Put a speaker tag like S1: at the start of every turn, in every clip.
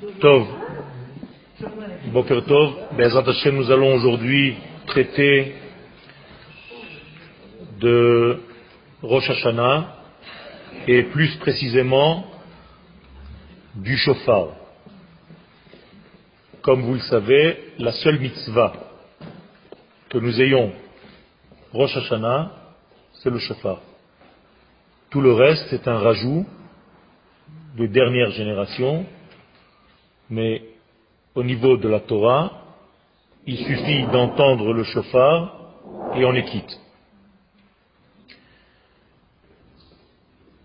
S1: Tov. Boker Tov. Nous allons aujourd'hui traiter de Rosh Hashanah et plus précisément du shofar. Comme vous le savez, la seule mitzvah que nous ayons Rosh Hashanah, c'est le shofar. Tout le reste, c'est un rajout de dernière génération, mais au niveau de la Torah, il suffit d'entendre le chauffard et on est quitte.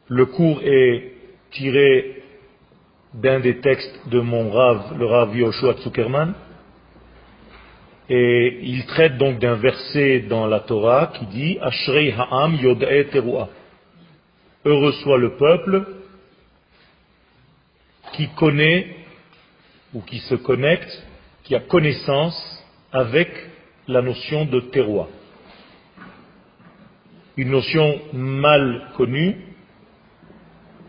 S1: Le cours est tiré d'un des textes de mon Rav, le Rav Yoshua Zuckerman, et il traite donc d'un verset dans la Torah qui dit Ashrei Ha'am Yod'e Teruah. Heureux soit le peuple qui connaît ou qui se connecte, qui a connaissance avec la notion de terroir. Une notion mal connue,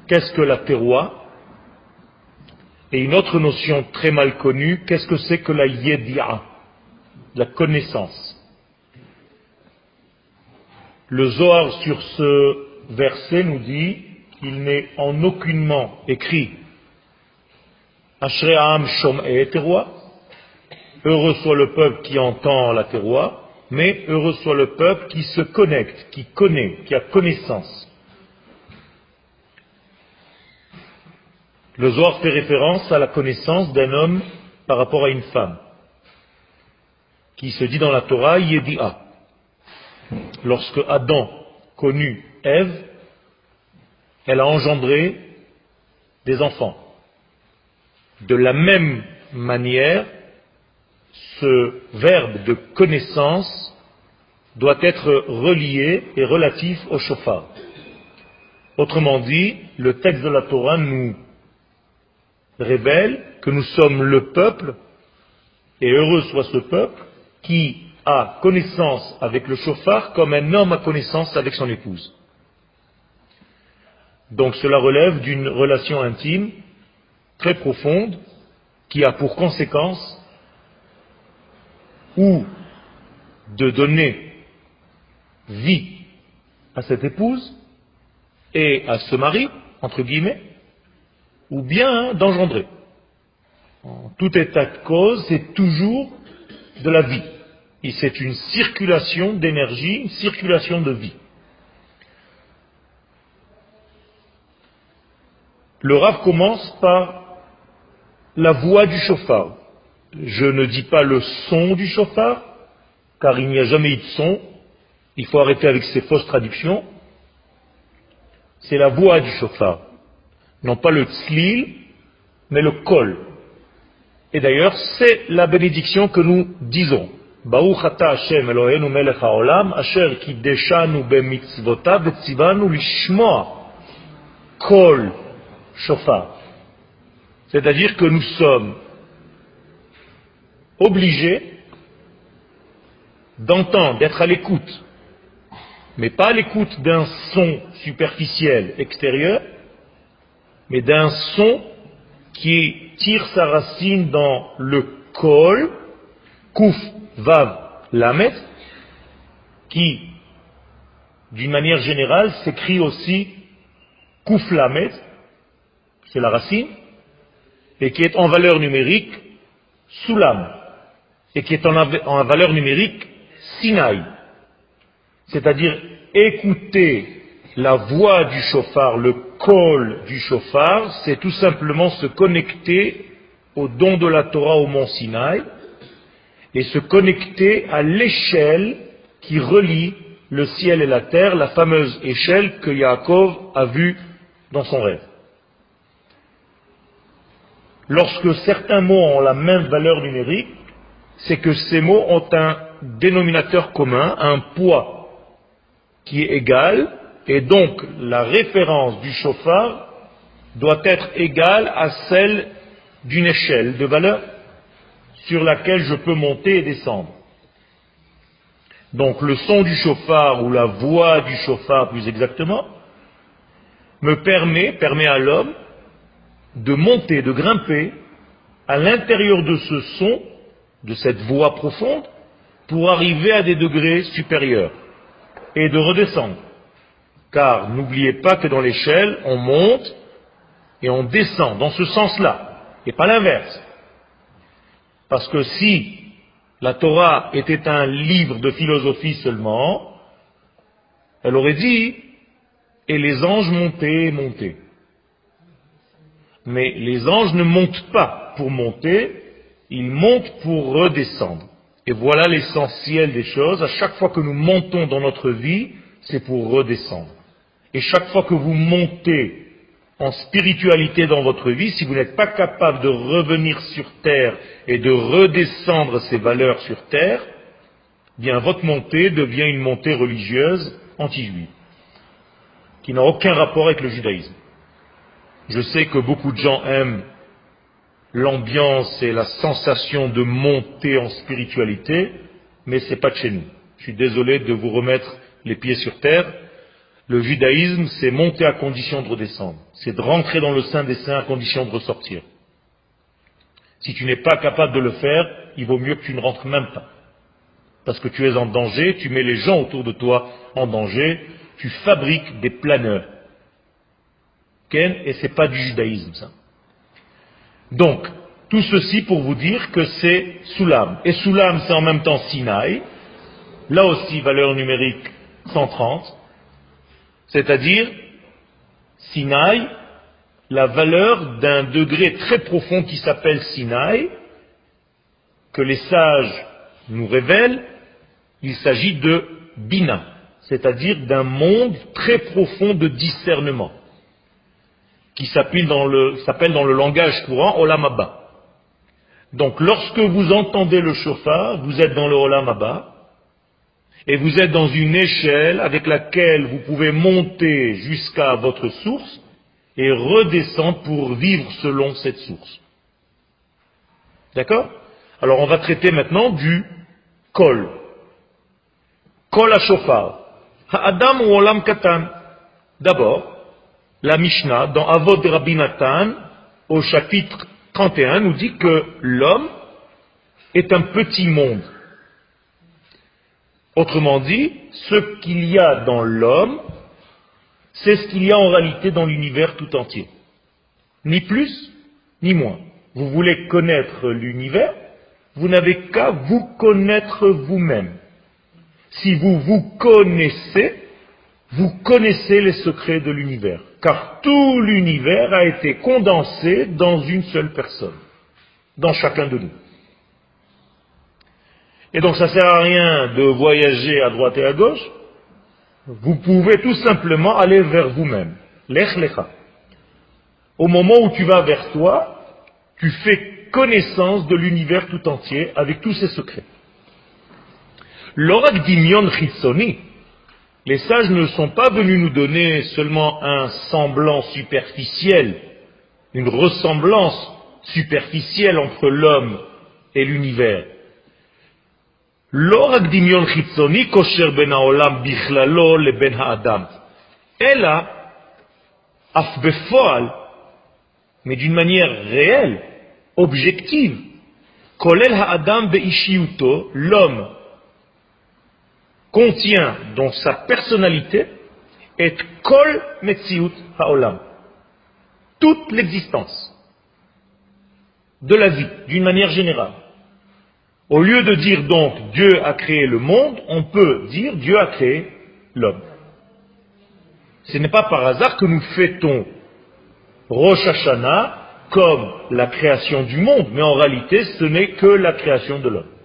S1: qu'est-ce que la terroir? Et une autre notion très mal connue, qu'est-ce que c'est que la yedia, la connaissance? Le Zohar sur ce verset nous dit qu'il n'est en aucunement écrit Heureux soit le peuple qui entend la terroir, mais heureux soit le peuple qui se connecte, qui connaît, qui a connaissance. Le Zohar fait référence à la connaissance d'un homme par rapport à une femme, qui se dit dans la Torah Yedi'a. Lorsque Adam connut Ève, elle a engendré des enfants. De la même manière, ce verbe de connaissance doit être relié et relatif au chauffard. Autrement dit, le texte de la Torah nous révèle que nous sommes le peuple, et heureux soit ce peuple, qui a connaissance avec le chauffard comme un homme a connaissance avec son épouse. Donc cela relève d'une relation intime très profonde qui a pour conséquence ou de donner vie à cette épouse et à ce mari, entre guillemets, ou bien d'engendrer. En tout état de cause, c'est toujours de la vie. Et c'est une circulation d'énergie, une circulation de vie. Le Rav commence par la voix du chauffard. Je ne dis pas le son du chauffard, car il n'y a jamais eu de son. Il faut arrêter avec ces fausses traductions. C'est la voix du chauffard. Non pas le tzlil, mais le kol. Et d'ailleurs, c'est la bénédiction que nous disons. Hashem Eloheinu melech haolam, asher kideshanu bemitzvotav vetzivanu lishmoa kol shofar. C'est-à-dire que nous sommes obligés d'entendre, d'être à l'écoute, mais pas à l'écoute d'un son superficiel extérieur, mais d'un son qui tire sa racine dans le kol, kouf, vav, lamet, qui, d'une manière générale, s'écrit aussi kouf lamet, c'est la racine, et qui est en valeur numérique Soulam, et qui est en, valeur numérique Sinaï. C'est-à-dire écouter la voix du chauffard, le col du chauffard, c'est tout simplement se connecter au don de la Torah au mont Sinaï et se connecter à l'échelle qui relie le ciel et la terre, la fameuse échelle que Yaakov a vue dans son rêve. Lorsque certains mots ont la même valeur numérique, c'est que ces mots ont un dénominateur commun, un poids qui est égal, et donc la référence du chauffard doit être égale à celle d'une échelle de valeur sur laquelle je peux monter et descendre. Donc le son du chauffard ou la voix du chauffard plus exactement me permet, permet à l'homme de monter, de grimper à l'intérieur de ce son, de cette voix profonde, pour arriver à des degrés supérieurs et de redescendre. Car n'oubliez pas que dans l'échelle, on monte et on descend dans ce sens-là, et pas l'inverse. Parce que si la Torah était un livre de philosophie seulement, elle aurait dit, et les anges montaient et montaient. Mais les anges ne montent pas pour monter, ils montent pour redescendre. Et voilà l'essentiel des choses. À chaque fois que nous montons dans notre vie, c'est pour redescendre. Et chaque fois que vous montez en spiritualité dans votre vie, si vous n'êtes pas capable de revenir sur terre et de redescendre ces valeurs sur terre, bien votre montée devient une montée religieuse anti-juive, qui n'a aucun rapport avec le judaïsme. Je sais que beaucoup de gens aiment l'ambiance et la sensation de monter en spiritualité, mais ce n'est pas de chez nous. Je suis désolé de vous remettre les pieds sur terre. Le judaïsme, c'est monter à condition de redescendre. C'est de rentrer dans le sein des saints à condition de ressortir. Si tu n'es pas capable de le faire, il vaut mieux que tu ne rentres même pas. Parce que tu es en danger, tu mets les gens autour de toi en danger, tu fabriques des planeurs. Et ce n'est pas du judaïsme, ça. Donc, tout ceci pour vous dire que c'est Soulam. Et Soulam, c'est en même temps Sinaï. Là aussi, valeur numérique 130. C'est-à-dire, Sinaï, la valeur d'un degré très profond qui s'appelle Sinaï, que les sages nous révèlent, il s'agit de Bina, c'est-à-dire d'un monde très profond de discernement qui s'appelle dans, le, langage courant Olam Donc lorsque vous entendez le chauffard, vous êtes dans le Olam et vous êtes dans une échelle avec laquelle vous pouvez monter jusqu'à votre source et redescendre pour vivre selon cette source. D'accord? Alors on va traiter maintenant du kol. Kol à chauffard. Adam ou olam katan? D'abord, la Mishnah, dans Avod Rabbi Nathan, au chapitre 31, nous dit que l'homme est un petit monde. Autrement dit, ce qu'il y a dans l'homme, c'est ce qu'il y a en réalité dans l'univers tout entier. Ni plus, ni moins. Vous voulez connaître l'univers, vous n'avez qu'à vous connaître vous-même. Si vous vous connaissez, vous connaissez les secrets de l'univers car tout l'univers a été condensé dans une seule personne, dans chacun de nous. Et donc ça ne sert à rien de voyager à droite et à gauche, vous pouvez tout simplement aller vers vous-même. Lech lecha. Au moment où tu vas vers toi, tu fais connaissance de l'univers tout entier avec tous ses secrets. L'orak dimion chitsoni, les sages ne sont pas venus nous donner seulement un semblant superficiel, une ressemblance superficielle entre l'homme et l'univers. לא ben דמיון חיצוני קושר בין העולם בכללו לבין האדם, אלא אף mais d'une manière réelle, objective, כולל האדם באישיותו, l'homme contient dans sa personnalité et kol metziut haolam. Toute l'existence de la vie, d'une manière générale. Au lieu de dire donc Dieu a créé le monde, on peut dire Dieu a créé l'homme. Ce n'est pas par hasard que nous fêtons Rosh Hashanah comme la création du monde, mais en réalité ce n'est que la création de l'homme.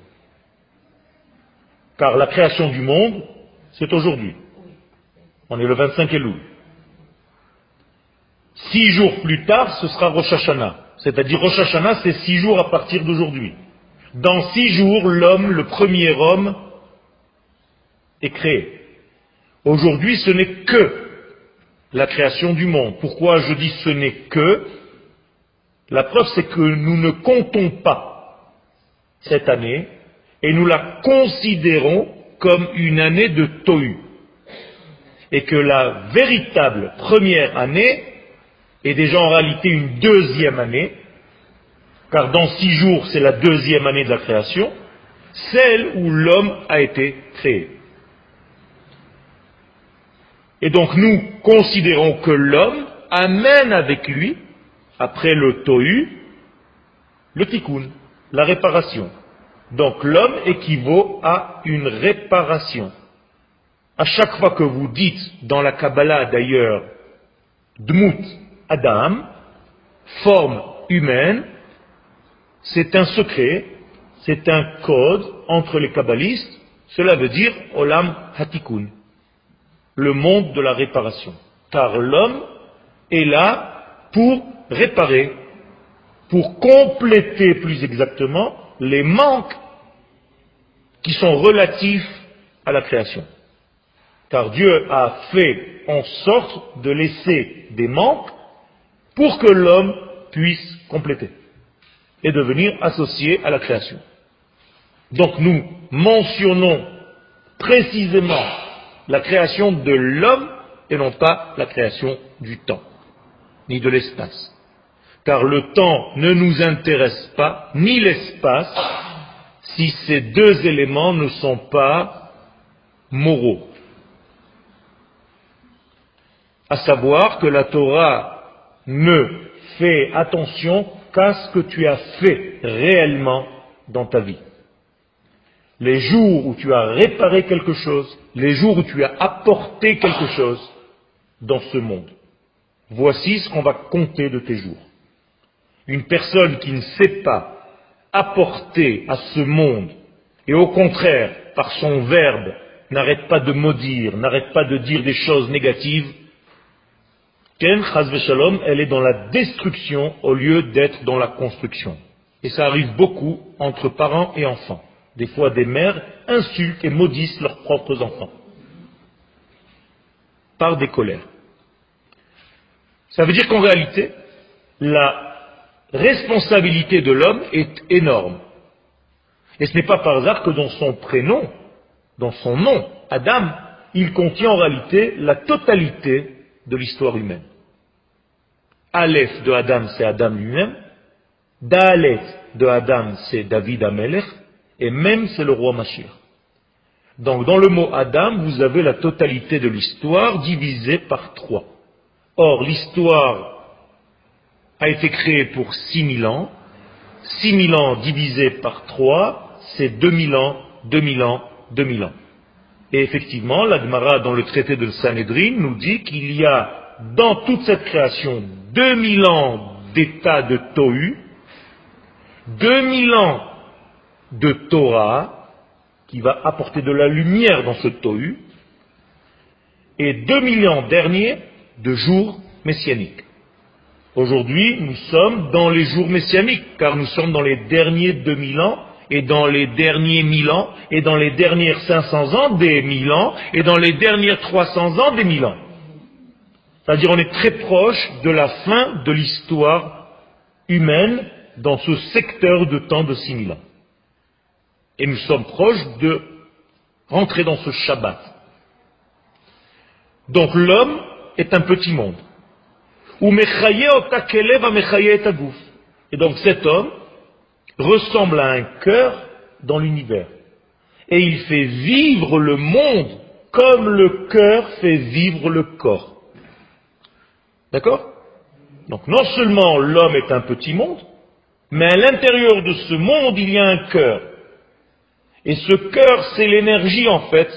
S1: Car la création du monde, c'est aujourd'hui. On est le 25 Elul. Six jours plus tard, ce sera Rosh Hashanah. C'est-à-dire Rosh Hashanah, c'est six jours à partir d'aujourd'hui. Dans six jours, l'homme, le premier homme, est créé. Aujourd'hui, ce n'est que la création du monde. Pourquoi je dis ce n'est que? La preuve, c'est que nous ne comptons pas cette année et nous la considérons comme une année de Tohu. Et que la véritable première année est déjà en réalité une deuxième année, car dans six jours c'est la deuxième année de la création, celle où l'homme a été créé. Et donc nous considérons que l'homme amène avec lui, après le tohu, le tikkun, la réparation. Donc l'homme équivaut à une réparation. À chaque fois que vous dites dans la Kabbalah d'ailleurs Dmut Adam, forme humaine, c'est un secret, c'est un code entre les kabbalistes, cela veut dire Olam Hatikun, le monde de la réparation. Car l'homme est là pour réparer, pour compléter plus exactement les manques qui sont relatifs à la création. Car Dieu a fait en sorte de laisser des manques pour que l'homme puisse compléter et devenir associé à la création. Donc nous mentionnons précisément la création de l'homme et non pas la création du temps, ni de l'espace. Car le temps ne nous intéresse pas, ni l'espace, si ces deux éléments ne sont pas moraux. À savoir que la Torah ne fait attention qu'à ce que tu as fait réellement dans ta vie. Les jours où tu as réparé quelque chose, les jours où tu as apporté quelque chose dans ce monde. Voici ce qu'on va compter de tes jours. Une personne qui ne sait pas apporter à ce monde, et au contraire, par son verbe, n'arrête pas de maudire, n'arrête pas de dire des choses négatives, Ken, Shalom, elle est dans la destruction au lieu d'être dans la construction. Et ça arrive beaucoup entre parents et enfants. Des fois, des mères insultent et maudissent leurs propres enfants. Par des colères. Ça veut dire qu'en réalité, la responsabilité de l'homme est énorme. Et ce n'est pas par hasard que dans son prénom, dans son nom, Adam, il contient en réalité la totalité de l'histoire humaine. Aleph de Adam, c'est Adam lui-même. Dalet de Adam, c'est David Amelech. Et même, c'est le roi Machir. Donc, dans le mot Adam, vous avez la totalité de l'histoire divisée par trois. Or, l'histoire a été créée pour 6000 ans. 6000 ans divisé par trois, c'est 2000 ans, 2000 ans, 2000 ans. Et effectivement, l'Agmara, dans le traité de Sanhedrin, nous dit qu'il y a dans toute cette création 2000 ans d'état de Tohu, 2000 ans de Torah, qui va apporter de la lumière dans ce Tohu, et 2000 ans derniers de jours messianiques. Aujourd'hui, nous sommes dans les jours messianiques, car nous sommes dans les derniers 2000 ans, et dans les derniers 1000 ans, et dans les dernières 500 ans des 1000 ans, et dans les dernières 300 ans des 1000 ans. C'est-à-dire on est très proche de la fin de l'histoire humaine dans ce secteur de temps de 6000 ans. Et nous sommes proches de rentrer dans ce Shabbat. Donc l'homme est un petit monde. Et donc cet homme ressemble à un cœur dans l'univers. Et il fait vivre le monde comme le cœur fait vivre le corps. D'accord? Donc non seulement l'homme est un petit monde, mais à l'intérieur de ce monde, il y a un cœur. Et ce cœur, c'est l'énergie en fait.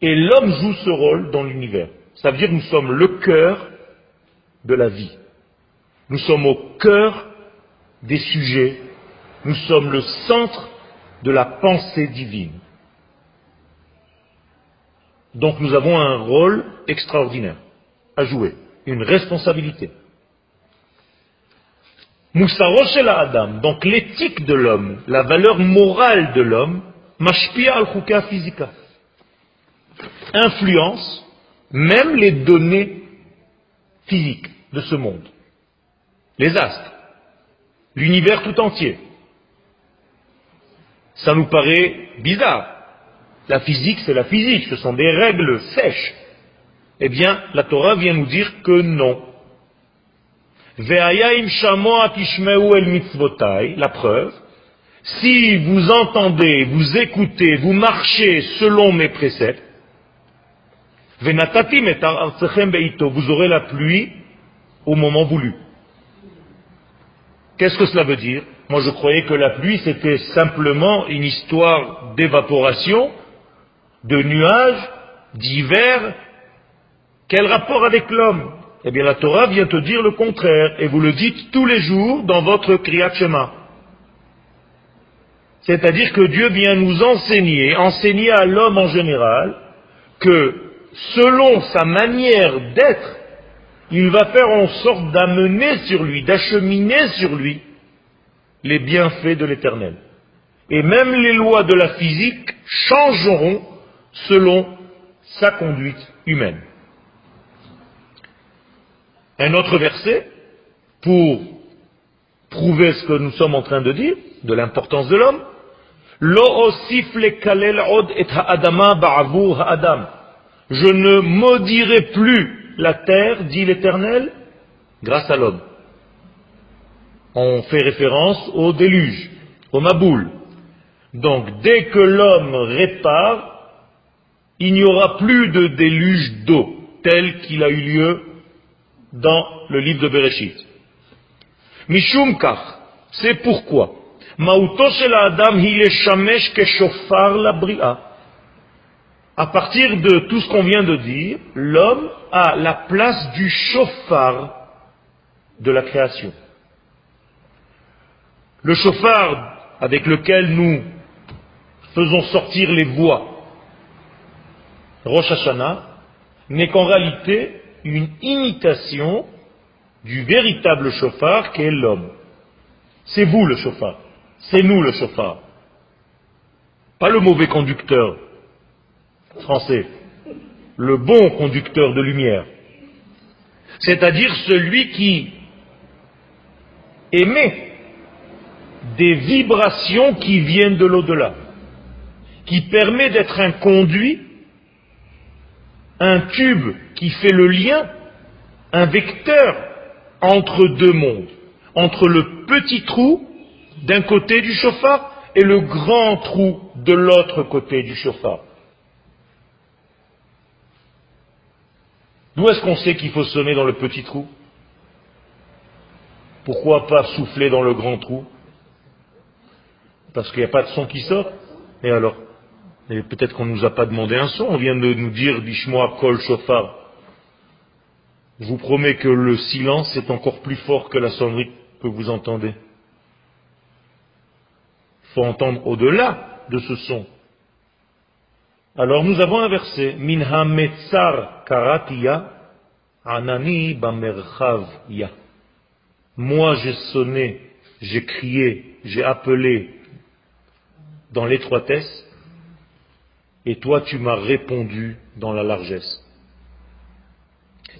S1: Et l'homme joue ce rôle dans l'univers. Ça veut dire nous sommes le cœur de la vie. Nous sommes au cœur des sujets. Nous sommes le centre de la pensée divine. Donc nous avons un rôle extraordinaire à jouer une responsabilité. Moussaroshela Adam, donc l'éthique de l'homme, la valeur morale de l'homme, mashpia al physica, influence même les données physiques de ce monde, les astres, l'univers tout entier. Ça nous paraît bizarre. La physique, c'est la physique, ce sont des règles sèches. Eh bien, la Torah vient nous dire que non. La preuve, si vous entendez, vous écoutez, vous marchez selon mes préceptes, vous aurez la pluie au moment voulu. Qu'est-ce que cela veut dire? Moi je croyais que la pluie c'était simplement une histoire d'évaporation, de nuages, d'hiver. Quel rapport avec l'homme? Eh bien la Torah vient te dire le contraire, et vous le dites tous les jours dans votre Kriyat Shema. C'est-à-dire que Dieu vient nous enseigner, enseigner à l'homme en général, que selon sa manière d'être, il va faire en sorte d'amener sur lui, d'acheminer sur lui les bienfaits de l'éternel. Et même les lois de la physique changeront selon sa conduite humaine. Un autre verset, pour prouver ce que nous sommes en train de dire, de l'importance de l'homme, Je ne maudirai plus la terre, dit l'Éternel, grâce à l'homme. On fait référence au déluge, au Maboul. Donc dès que l'homme répare, il n'y aura plus de déluge d'eau tel qu'il a eu lieu dans le livre de Bereshit. Mishum c'est pourquoi. Mauto shel Adam shamesh keshofar la bria. À partir de tout ce qu'on vient de dire, l'homme a la place du chauffard de la création. Le chauffard avec lequel nous faisons sortir les voix, Rosh Hashanah, n'est qu'en réalité une imitation du véritable chauffard qu'est l'homme. C'est vous le chauffard, c'est nous le chauffard, pas le mauvais conducteur français, le bon conducteur de lumière, c'est-à-dire celui qui émet des vibrations qui viennent de l'au-delà, qui permet d'être un conduit, un tube qui fait le lien, un vecteur entre deux mondes, entre le petit trou d'un côté du chauffard et le grand trou de l'autre côté du chauffard. D'où est-ce qu'on sait qu'il faut sonner dans le petit trou? Pourquoi pas souffler dans le grand trou? Parce qu'il n'y a pas de son qui sort. Et alors? Peut-être qu'on ne nous a pas demandé un son. On vient de nous dire, dis-moi, kol chauffard. Je vous promets que le silence est encore plus fort que la sonnerie que vous entendez. Il faut entendre au-delà de ce son. Alors nous avons un verset, Minha metzar karatia, anani ya. Moi j'ai sonné, j'ai crié, j'ai appelé dans l'étroitesse, et toi tu m'as répondu dans la largesse.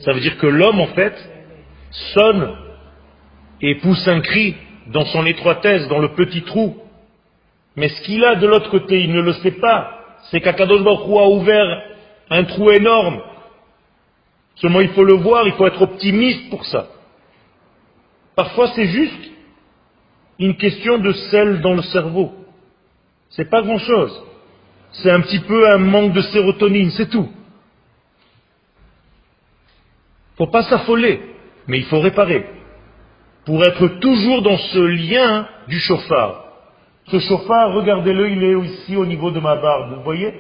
S1: Ça veut dire que l'homme en fait sonne et pousse un cri dans son étroitesse, dans le petit trou. Mais ce qu'il a de l'autre côté, il ne le sait pas c'est qu'Akadosh Baruch a ouvert un trou énorme. Seulement il faut le voir, il faut être optimiste pour ça. Parfois c'est juste une question de sel dans le cerveau. C'est pas grand chose. C'est un petit peu un manque de sérotonine, c'est tout. Faut pas s'affoler, mais il faut réparer. Pour être toujours dans ce lien du chauffard. Ce chauffard, regardez-le, il est ici au niveau de ma barbe. Vous voyez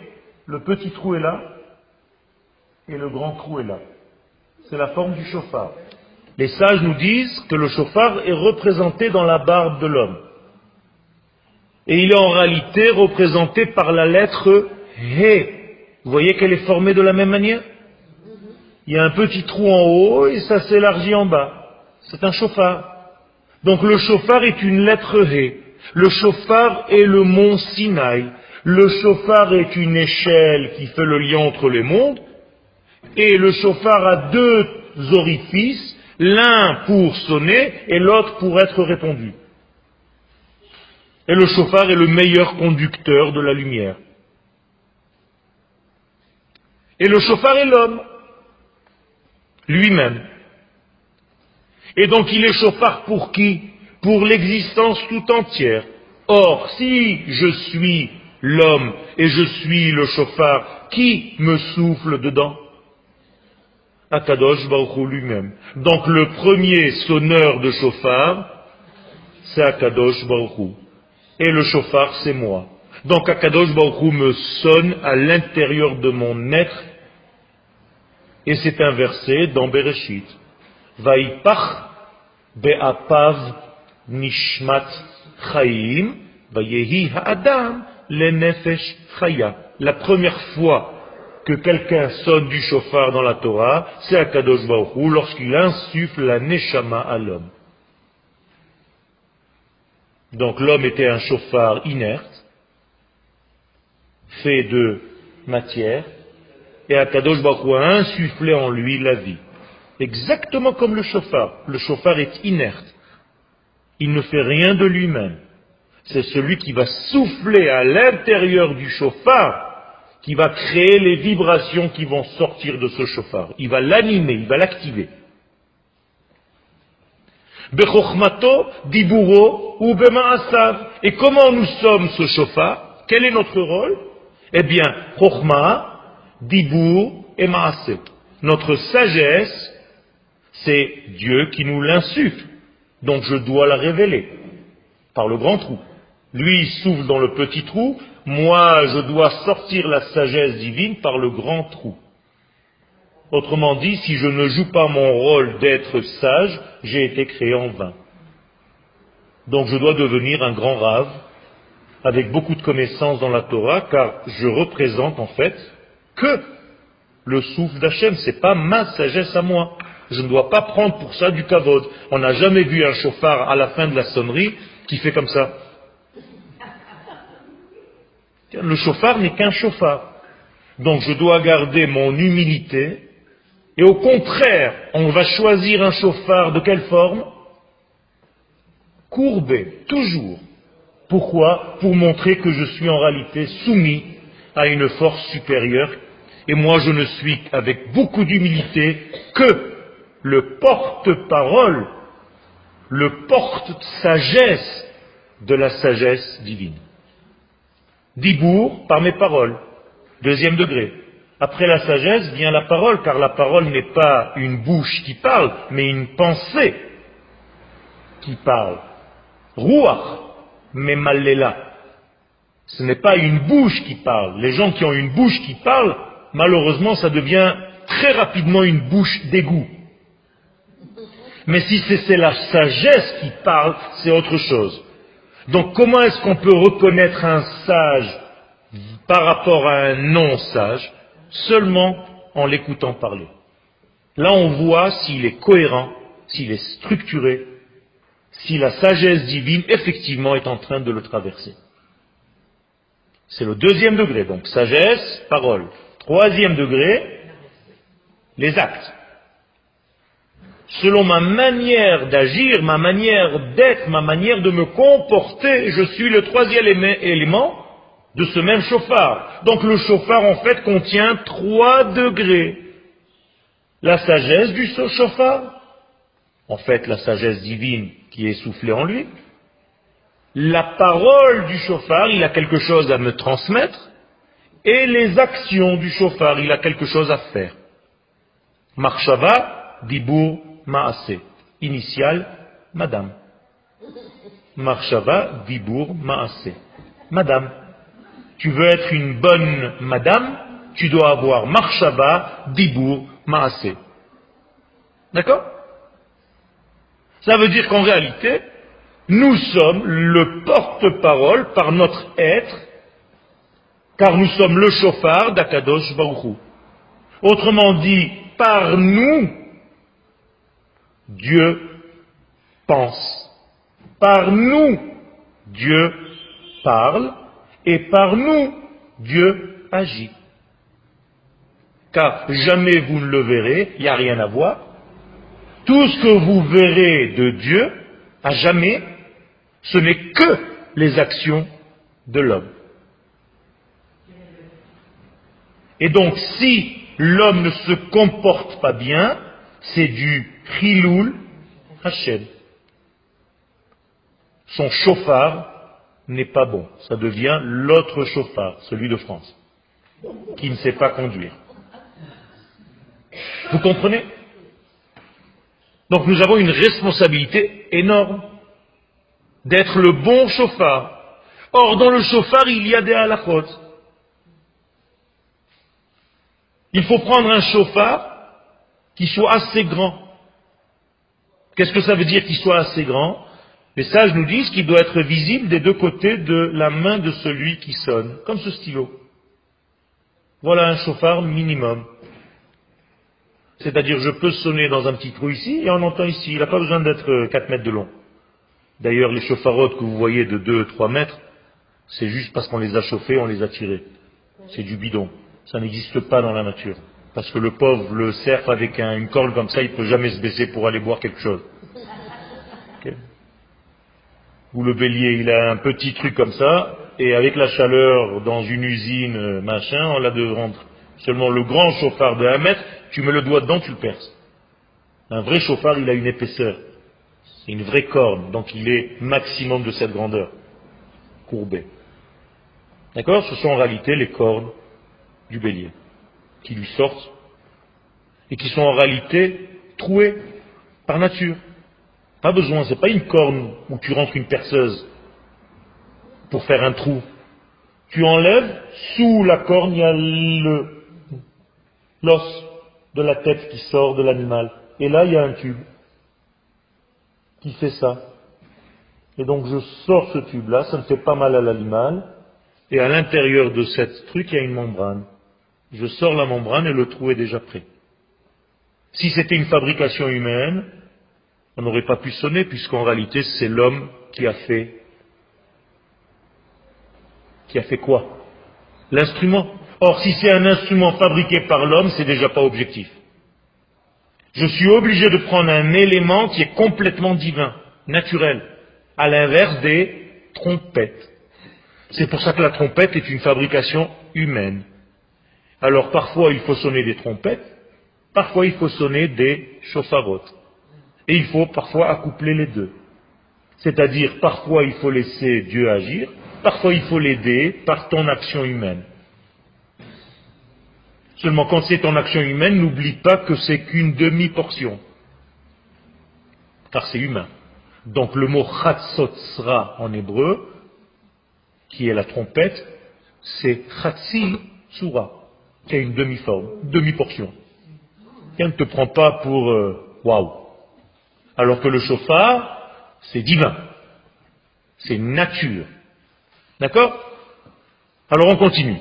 S1: Le petit trou est là et le grand trou est là. C'est la forme du chauffard. Les sages nous disent que le chauffard est représenté dans la barbe de l'homme. Et il est en réalité représenté par la lettre He. Vous voyez qu'elle est formée de la même manière? Il y a un petit trou en haut et ça s'élargit en bas. C'est un chauffard. Donc le chauffard est une lettre He. Le chauffard est le mont Sinaï. Le chauffard est une échelle qui fait le lien entre les mondes. Et le chauffard a deux orifices, l'un pour sonner et l'autre pour être répondu. Et le chauffard est le meilleur conducteur de la lumière. Et le chauffard est l'homme, lui-même. Et donc il est chauffard pour qui? Pour l'existence tout entière. Or, si je suis l'homme et je suis le chauffard, qui me souffle dedans? Akadosh Baruch lui-même. Donc le premier sonneur de chauffard, c'est Akadosh Baruch Et le chauffard, c'est moi. Donc Akadosh Baruch me sonne à l'intérieur de mon être. Et c'est inversé dans Bereshit. Vaipach be'apav La première fois que quelqu'un sonne du chauffard dans la Torah, c'est Akadosh Baruch lorsqu'il insuffle la neshama à l'homme. Donc l'homme était un chauffard inerte, fait de matière, et Akadosh Baruch a insufflé en lui la vie. Exactement comme le chauffard. Le chauffard est inerte. Il ne fait rien de lui-même. C'est celui qui va souffler à l'intérieur du chauffard qui va créer les vibrations qui vont sortir de ce chauffard. Il va l'animer, il va l'activer. Diburo ou. Et comment nous sommes ce chauffard? Quel est notre rôle? Eh bien, chochma, dibur et maaseh. Notre sagesse, c'est Dieu qui nous l'insuffle. Donc je dois la révéler par le grand trou. Lui, il souffle dans le petit trou, moi, je dois sortir la sagesse divine par le grand trou. Autrement dit, si je ne joue pas mon rôle d'être sage, j'ai été créé en vain. Donc je dois devenir un grand rave, avec beaucoup de connaissances dans la Torah, car je représente en fait que le souffle d'Hachem, c'est pas ma sagesse à moi. Je ne dois pas prendre pour ça du kavod. On n'a jamais vu un chauffard à la fin de la sonnerie qui fait comme ça. Le chauffard n'est qu'un chauffard. Donc je dois garder mon humilité. Et au contraire, on va choisir un chauffard de quelle forme? Courbé, toujours. Pourquoi? Pour montrer que je suis en réalité soumis à une force supérieure. Et moi, je ne suis avec beaucoup d'humilité que le porte-parole, le porte-sagesse de la sagesse divine. Dibour par mes paroles. Deuxième degré. Après la sagesse vient la parole, car la parole n'est pas une bouche qui parle, mais une pensée qui parle. Ruach, mais maléla. Ce n'est pas une bouche qui parle. Les gens qui ont une bouche qui parle, malheureusement, ça devient très rapidement une bouche d'égout. Mais si c'est la sagesse qui parle, c'est autre chose. Donc comment est-ce qu'on peut reconnaître un sage par rapport à un non-sage Seulement en l'écoutant parler? Là on voit s'il est cohérent, s'il est structuré, si la sagesse divine effectivement est en train de le traverser. C'est le deuxième degré, donc sagesse, parole. Troisième degré, les actes selon ma manière d'agir, ma manière d'être, ma manière de me comporter, je suis le troisième élément de ce même chauffard. Donc le chauffard en fait contient trois degrés. La sagesse du chauffard, en fait la sagesse divine qui est soufflée en lui. La parole du chauffard, il a quelque chose à me transmettre. Et les actions du chauffard, il a quelque chose à faire. Marshava, Dibur, Maase. Initial, Madame. Marshava, Dibour, Maase. Madame. Tu veux être une bonne madame, tu dois avoir Marshava, Dibour, Maase. D'accord? Ça veut dire qu'en réalité, nous sommes le porte-parole par notre être, car nous sommes le chauffard d'Akadosh Baruchou. Autrement dit, par nous, Dieu pense. Par nous, Dieu parle et par nous, Dieu agit. Car jamais vous ne le verrez, il n'y a rien à voir. Tout ce que vous verrez de Dieu, à jamais, ce n'est que les actions de l'homme. Et donc si l'homme ne se comporte pas bien, c'est du chiloul, Hachem. Son chauffard n'est pas bon. Ça devient l'autre chauffard, celui de France, qui ne sait pas conduire. Vous comprenez? Donc nous avons une responsabilité énorme d'être le bon chauffard. Or, dans le chauffard, il y a des halachot. Il faut prendre un chauffard qui soit assez grand. Qu'est-ce que ça veut dire qu'il soit assez grand? Les sages nous disent qu'il doit être visible des deux côtés de la main de celui qui sonne, comme ce stylo. Voilà un chauffard minimum. C'est-à-dire, je peux sonner dans un petit trou ici et on entend ici. Il n'a pas besoin d'être 4 mètres de long. D'ailleurs, les chauffarottes que vous voyez de 2-3 mètres, c'est juste parce qu'on les a chauffés, on les a tirés. C'est du bidon. Ça n'existe pas dans la nature. Parce que le pauvre le cerf avec une corde comme ça, il ne peut jamais se baisser pour aller boire quelque chose. Ou le bélier, il a un petit truc comme ça, et avec la chaleur dans une usine, euh, machin, on l'a de. Seulement le grand chauffard de 1 mètre, tu mets le doigt dedans, tu le perces. Un vrai chauffard, il a une épaisseur. C'est une vraie corne, donc il est maximum de cette grandeur, courbée. D'accord? Ce sont en réalité les cornes du bélier qui lui sortent et qui sont en réalité trouées par nature. Pas besoin, c'est pas une corne où tu rentres une perceuse pour faire un trou. Tu enlèves, sous la corne, il y a l'os de la tête qui sort de l'animal. Et là, il y a un tube qui fait ça. Et donc je sors ce tube-là, ça ne fait pas mal à l'animal, et à l'intérieur de cette truc, il y a une membrane. Je sors la membrane et le trou est déjà prêt. Si c'était une fabrication humaine, on n'aurait pas pu sonner, puisqu'en réalité, c'est l'homme qui a fait. Qui a fait quoi? L'instrument. Or, si c'est un instrument fabriqué par l'homme, c'est déjà pas objectif. Je suis obligé de prendre un élément qui est complètement divin, naturel, à l'inverse des trompettes. C'est pour ça que la trompette est une fabrication humaine. Alors parfois il faut sonner des trompettes, parfois il faut sonner des chauffarottes. Et il faut parfois accoupler les deux. C'est-à-dire parfois il faut laisser Dieu agir, parfois il faut l'aider par ton action humaine. Seulement quand c'est ton action humaine, n'oublie pas que c'est qu'une demi-portion. Car c'est humain. Donc le mot sera en hébreu, qui est la trompette, c'est chatsi sura, a une demi-forme, demi-portion. Qui ne te prend pas pour euh, waouh. Alors que le chauffard, c'est divin. C'est nature. D'accord? Alors on continue.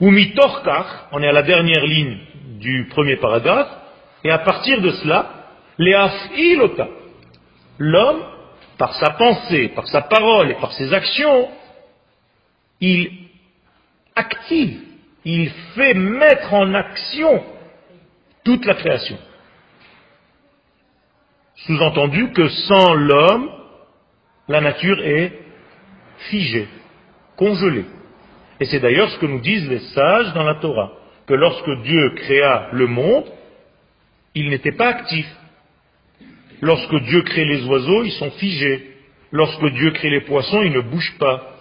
S1: Ou mitorkar, on est à la dernière ligne du premier paragraphe, et à partir de cela, ilota, l'homme, par sa pensée, par sa parole et par ses actions, il active, il fait mettre en action toute la création. Sous-entendu que sans l'homme, la nature est figée, congelée. Et c'est d'ailleurs ce que nous disent les sages dans la Torah, que lorsque Dieu créa le monde, il n'était pas actif. Lorsque Dieu crée les oiseaux, ils sont figés. Lorsque Dieu crée les poissons, ils ne bougent pas.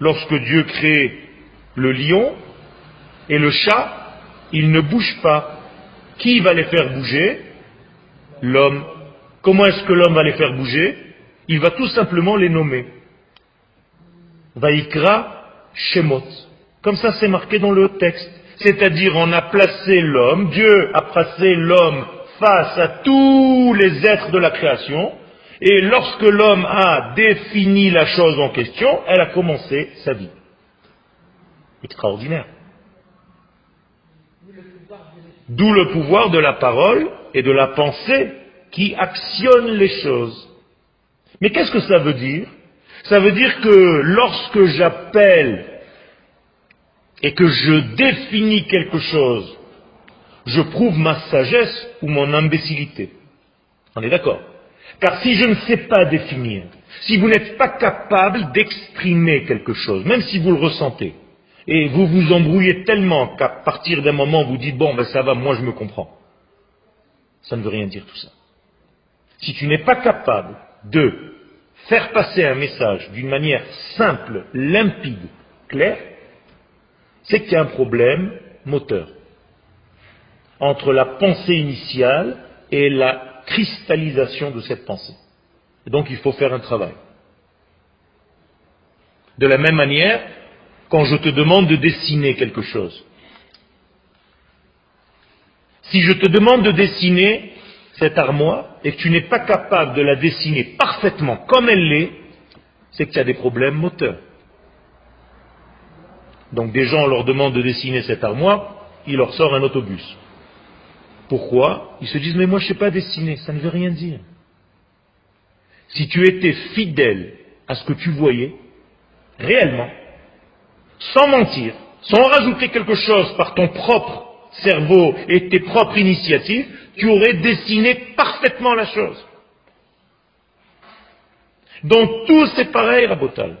S1: Lorsque Dieu crée le lion et le chat, ils ne bougent pas. Qui va les faire bouger? L'homme. Comment est-ce que l'homme va les faire bouger? Il va tout simplement les nommer. Vaikra Shemot. Comme ça, c'est marqué dans le texte. C'est-à-dire, on a placé l'homme, Dieu a placé l'homme face à tous les êtres de la création, et lorsque l'homme a défini la chose en question, elle a commencé sa vie. Extraordinaire. D'où le pouvoir de la parole et de la pensée qui actionne les choses. Mais qu'est-ce que ça veut dire? Ça veut dire que lorsque j'appelle et que je définis quelque chose, je prouve ma sagesse ou mon imbécilité. On est d'accord? Car si je ne sais pas définir, si vous n'êtes pas capable d'exprimer quelque chose, même si vous le ressentez, et vous vous embrouillez tellement qu'à partir d'un moment vous dites bon ben ça va, moi je me comprends. Ça ne veut rien dire tout ça. Si tu n'es pas capable de faire passer un message d'une manière simple, limpide, claire, c'est qu'il y a un problème moteur entre la pensée initiale et la cristallisation de cette pensée. donc il faut faire un travail. De la même manière, quand je te demande de dessiner quelque chose, si je te demande de dessiner cette armoire et que tu n'es pas capable de la dessiner parfaitement comme elle l'est, c'est que tu as des problèmes moteurs. Donc des gens leur demandent de dessiner cette armoire, il leur sort un autobus. Pourquoi Ils se disent mais moi je ne pas dessiner, ça ne veut rien dire. Si tu étais fidèle à ce que tu voyais, réellement, sans mentir, sans rajouter quelque chose par ton propre cerveau et tes propres initiatives, tu aurais dessiné parfaitement la chose. Donc tout c'est pareil, Rabotal.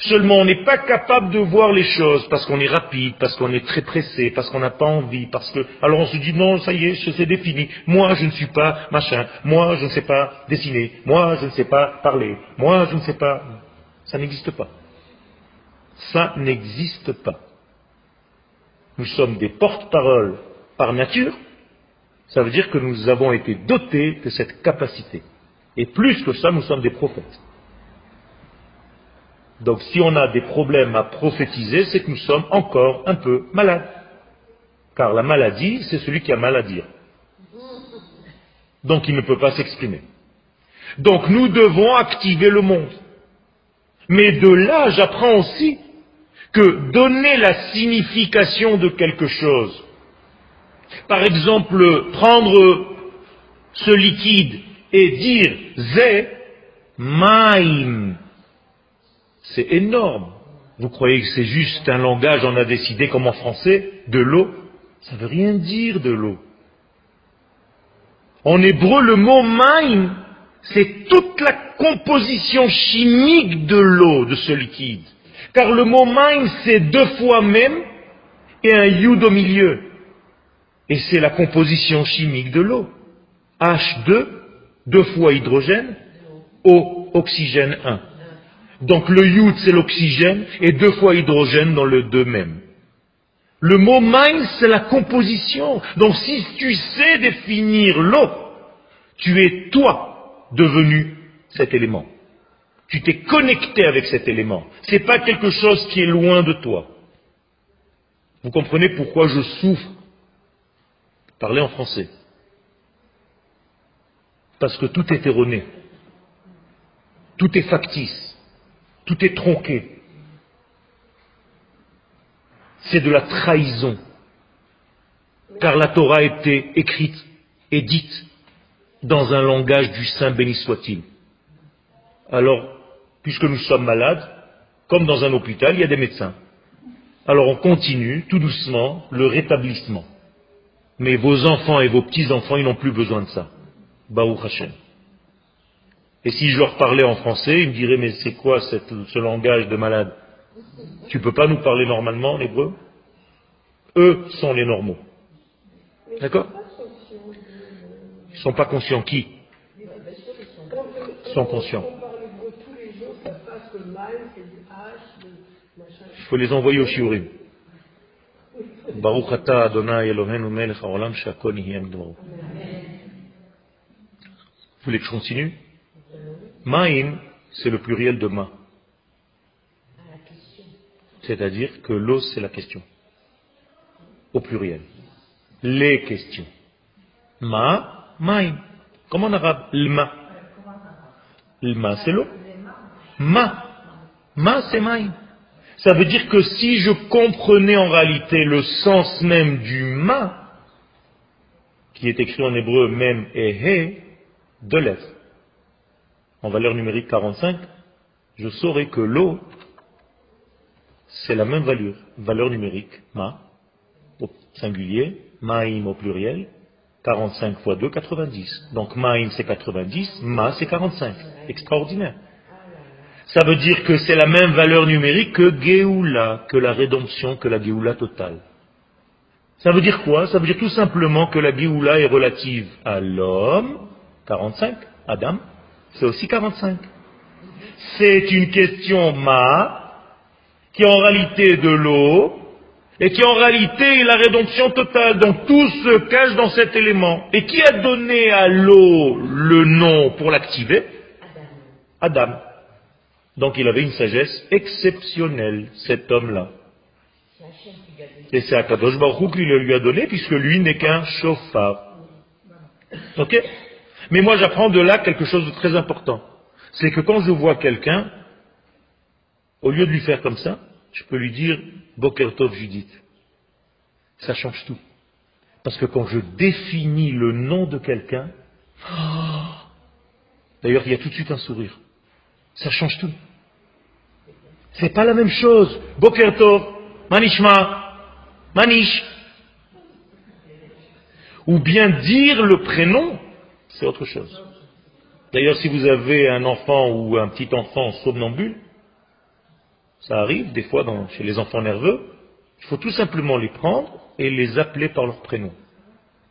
S1: Seulement on n'est pas capable de voir les choses parce qu'on est rapide, parce qu'on est très pressé, parce qu'on n'a pas envie, parce que... Alors on se dit non, ça y est, c'est défini. Moi je ne suis pas machin. Moi je ne sais pas dessiner. Moi je ne sais pas parler. Moi je ne sais pas... Ça n'existe pas. Ça n'existe pas. Nous sommes des porte-paroles par nature. Ça veut dire que nous avons été dotés de cette capacité. Et plus que ça, nous sommes des prophètes. Donc si on a des problèmes à prophétiser, c'est que nous sommes encore un peu malades. Car la maladie, c'est celui qui a mal à dire. Donc il ne peut pas s'exprimer. Donc nous devons activer le monde. Mais de là, j'apprends aussi que donner la signification de quelque chose, par exemple, prendre ce liquide et dire Zé, Maim, c'est énorme. Vous croyez que c'est juste un langage, on a décidé comme en français, de l'eau? Ça ne veut rien dire de l'eau. En hébreu, le mot maim, c'est toute la composition chimique de l'eau, de ce liquide. Car le mot maim, c'est deux fois même et un yud au milieu. Et c'est la composition chimique de l'eau. H2, deux fois hydrogène, O, oxygène 1. Donc le yud, c'est l'oxygène, et deux fois hydrogène dans le deux même. Le mot mind, c'est la composition. Donc si tu sais définir l'eau, tu es toi devenu cet élément. Tu t'es connecté avec cet élément. Ce n'est pas quelque chose qui est loin de toi. Vous comprenez pourquoi je souffre Parler en français? Parce que tout est erroné. Tout est factice. Tout est tronqué. C'est de la trahison. Car la Torah a été écrite et dite dans un langage du Saint béni soit-il. Alors, puisque nous sommes malades, comme dans un hôpital, il y a des médecins. Alors on continue tout doucement le rétablissement. Mais vos enfants et vos petits-enfants, ils n'ont plus besoin de ça. Baruch Hashem. Et si je leur parlais en français, ils me diraient, mais c'est quoi ce langage de malade? Tu peux pas nous parler normalement en hébreu Eux sont les normaux. D'accord? Ils sont pas conscients. Qui? Ils sont conscients. Il faut les envoyer au shiurim. Vous voulez que je continue? Ma'im, c'est le pluriel de ma. C'est-à-dire que l'eau, c'est la question. Au pluriel. Les questions. Ma, ma'im. Comment en arabe L'ma. L'ma, c'est l'eau. Ma. Ma, c'est ma'im. Ça veut dire que si je comprenais en réalité le sens même du ma, qui est écrit en hébreu même et he, de lettres, en valeur numérique 45, je saurais que l'eau, c'est la même valeur, valeur numérique, ma, au singulier, maïm au pluriel, 45 fois 2, 90. Donc maïm c'est 90, ma c'est 45. Extraordinaire. Ça veut dire que c'est la même valeur numérique que Géoula, que la rédemption, que la Géoula totale. Ça veut dire quoi? Ça veut dire tout simplement que la Géoula est relative à l'homme, 45, Adam, c'est aussi 45. C'est une question ma, qui en réalité de l'eau, et qui en réalité est la rédemption totale. Donc tout se cache dans cet élément. Et qui a donné à l'eau le nom pour l'activer? Adam. Donc il avait une sagesse exceptionnelle, cet homme-là. Et c'est Akadosh Baruch qui le lui a donné, puisque lui n'est qu'un chauffard. Ok? Mais moi j'apprends de là quelque chose de très important. C'est que quand je vois quelqu'un, au lieu de lui faire comme ça, je peux lui dire Bokertov Judith. Ça change tout. Parce que quand je définis le nom de quelqu'un, d'ailleurs il y a tout de suite un sourire. Ça change tout. C'est pas la même chose. Bokertov, Manishma, Manish. Ou bien dire le prénom, c'est autre chose. D'ailleurs, si vous avez un enfant ou un petit enfant somnambule, ça arrive des fois chez les enfants nerveux, il faut tout simplement les prendre et les appeler par leur prénom.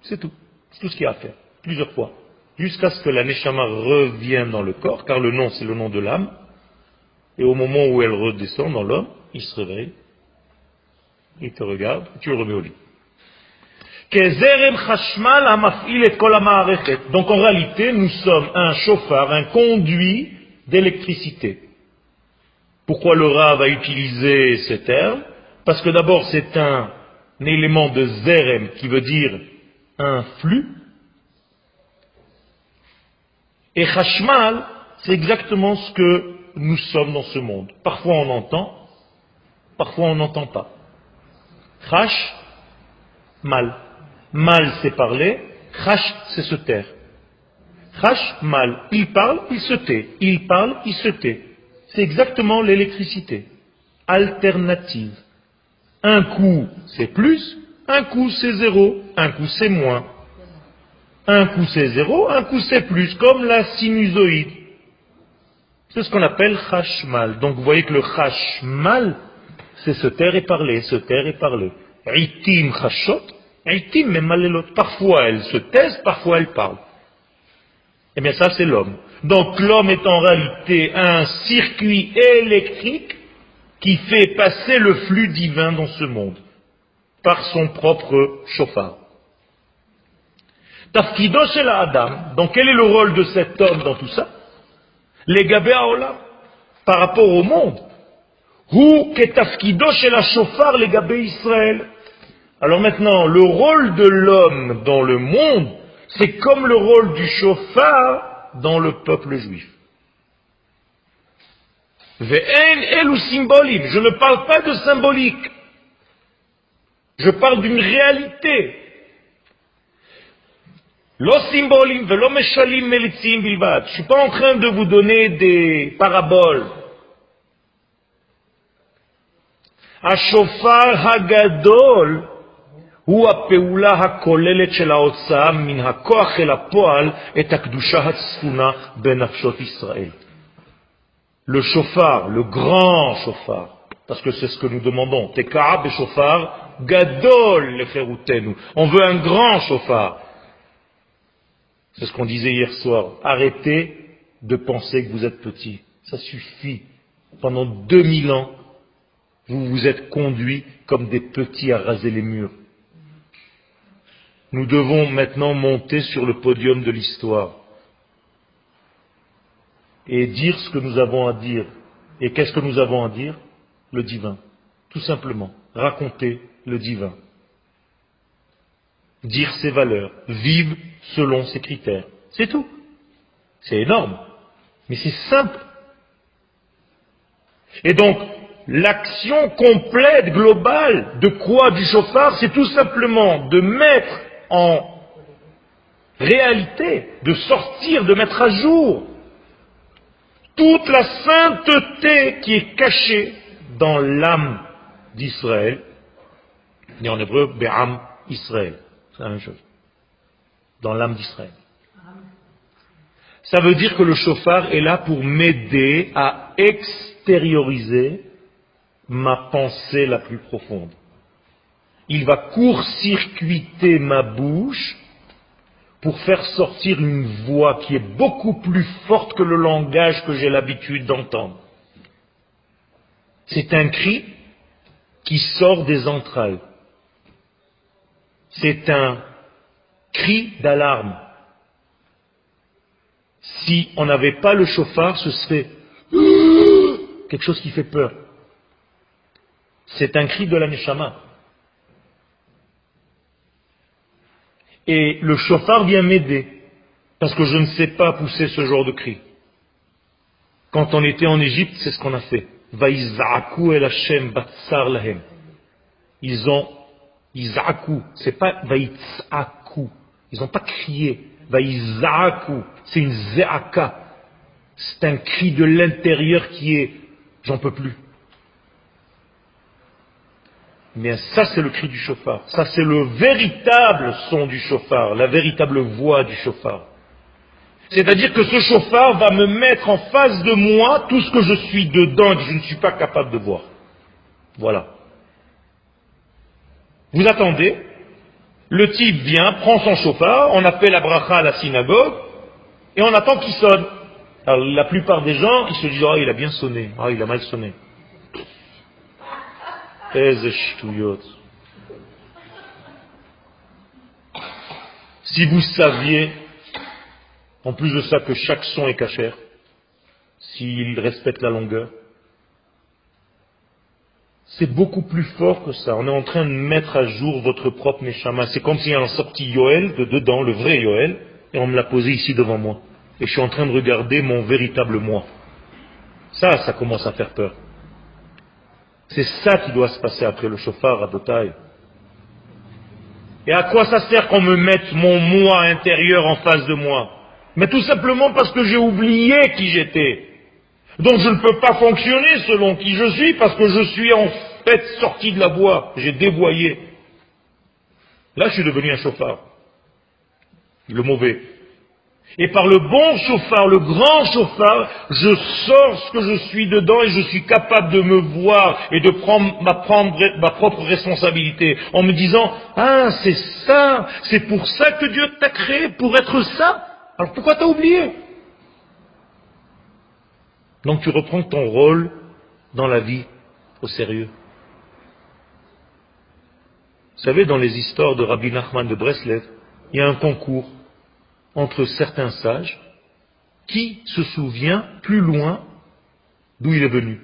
S1: C'est tout. C'est tout ce qu'il y a à faire. Plusieurs fois. Jusqu'à ce que la Neshama revienne dans le corps, car le nom c'est le nom de l'âme. Et au moment où elle redescend dans l'homme, il se réveille, il te regarde, tu le remets au lit. Donc en réalité, nous sommes un chauffard, un conduit d'électricité. Pourquoi le Rav a utilisé ces termes Parce que d'abord c'est un, élément de zerem qui veut dire un flux. Et chashmal, c'est exactement ce que nous sommes dans ce monde. Parfois on entend, parfois on n'entend pas. Chash, mal. Mal, c'est parler. Chash, c'est se taire. Chash, mal. Il parle, il se tait. Il parle, il se tait. C'est exactement l'électricité. Alternative. Un coup, c'est plus. Un coup, c'est zéro. Un coup, c'est moins. Un coup, c'est zéro. Un coup, c'est plus. Comme la sinusoïde. C'est ce qu'on appelle chashmal. Donc vous voyez que le chashmal, c'est se taire et parler, se taire et parler. Itim chashot, itim memalelot. Parfois elle se taise, parfois elle parle. Eh bien ça c'est l'homme. Donc l'homme est en réalité un circuit électrique qui fait passer le flux divin dans ce monde par son propre chauffard. Tafkido la Adam. Donc quel est le rôle de cet homme dans tout ça? Les Olam, par rapport au monde. Ou ketafkido chez la chauffard les Israël. Alors maintenant, le rôle de l'homme dans le monde, c'est comme le rôle du chauffard dans le peuple juif. Je ne parle pas de symbolique. Je parle d'une réalité. Je ne suis pas en train de vous donner des paraboles. Ashofar Hagadol הוא הפעולה הכוללת של ההוצאה מן הכוח אל הפועל את הקדושה הצפונה בנפשות ישראל. Le chauffard, le grand chauffard, parce que c'est ce que nous demandons, Teka'ab et chauffard, gadol lecherutenu. On veut un grand chauffard. C'est ce qu'on disait hier soir. Arrêtez de penser que vous êtes petit. Ça suffit. Pendant 2000 ans, vous vous êtes conduits comme des petits à raser les murs. Nous devons maintenant monter sur le podium de l'histoire et dire ce que nous avons à dire. Et qu'est-ce que nous avons à dire? Le divin. Tout simplement. Raconter le divin. Dire ses valeurs. Vivre selon ses critères. C'est tout. C'est énorme. Mais c'est simple. Et donc, l'action complète, globale de quoi du chauffard, c'est tout simplement de mettre en réalité, de sortir, de mettre à jour toute la sainteté qui est cachée dans l'âme d'Israël, et en hébreu, Be'am Israël, c'est la même chose, dans l'âme d'Israël. Ça veut dire que le chauffard est là pour m'aider à extérioriser ma pensée la plus profonde. Il va court-circuiter ma bouche pour faire sortir une voix qui est beaucoup plus forte que le langage que j'ai l'habitude d'entendre. C'est un cri qui sort des entrailles. C'est un cri d'alarme. Si on n'avait pas le chauffard, ce serait quelque chose qui fait peur. C'est un cri de la neshama. Et le chauffard vient m'aider, parce que je ne sais pas pousser ce genre de cri. Quand on était en Égypte, c'est ce qu'on a fait. el Hashem batsar lahem. Ils ont, Iza'aku, c'est pas vaïtzaku. Ils n'ont pas crié. Vaïza'aku, c'est une ze'aka. C'est un cri de l'intérieur qui est, j'en peux plus. Mais ça, c'est le cri du chauffard. Ça, c'est le véritable son du chauffard, la véritable voix du chauffard. C'est-à-dire que ce chauffard va me mettre en face de moi tout ce que je suis dedans et que je ne suis pas capable de voir. Voilà. Vous attendez, le type vient, prend son chauffard, on appelle la bracha à la synagogue, et on attend qu'il sonne. Alors la plupart des gens, ils se disent, ah, il a bien sonné, ah, il a mal sonné. Si vous saviez, en plus de ça, que chaque son est cachère, s'il respecte la longueur, c'est beaucoup plus fort que ça. On est en train de mettre à jour votre propre Neshama. C'est comme si on sorti Yoel de dedans, le vrai Yoel, et on me l'a posé ici devant moi. Et je suis en train de regarder mon véritable moi. Ça, ça commence à faire peur. C'est ça qui doit se passer après le chauffard à Botaï. Et à quoi ça sert qu'on me mette mon moi intérieur en face de moi? Mais tout simplement parce que j'ai oublié qui j'étais. Donc je ne peux pas fonctionner selon qui je suis parce que je suis en fait sorti de la voie. J'ai dévoyé. Là, je suis devenu un chauffard. Le mauvais. Et par le bon chauffard, le grand chauffard, je sors ce que je suis dedans et je suis capable de me voir et de prendre ma, propre responsabilité en me disant, ah, c'est ça, c'est pour ça que Dieu t'a créé, pour être ça. Alors pourquoi t'as oublié? Donc tu reprends ton rôle dans la vie au sérieux. Vous savez, dans les histoires de Rabbi Nachman de Breslev, il y a un concours entre certains sages qui se souvient plus loin d'où il est venu.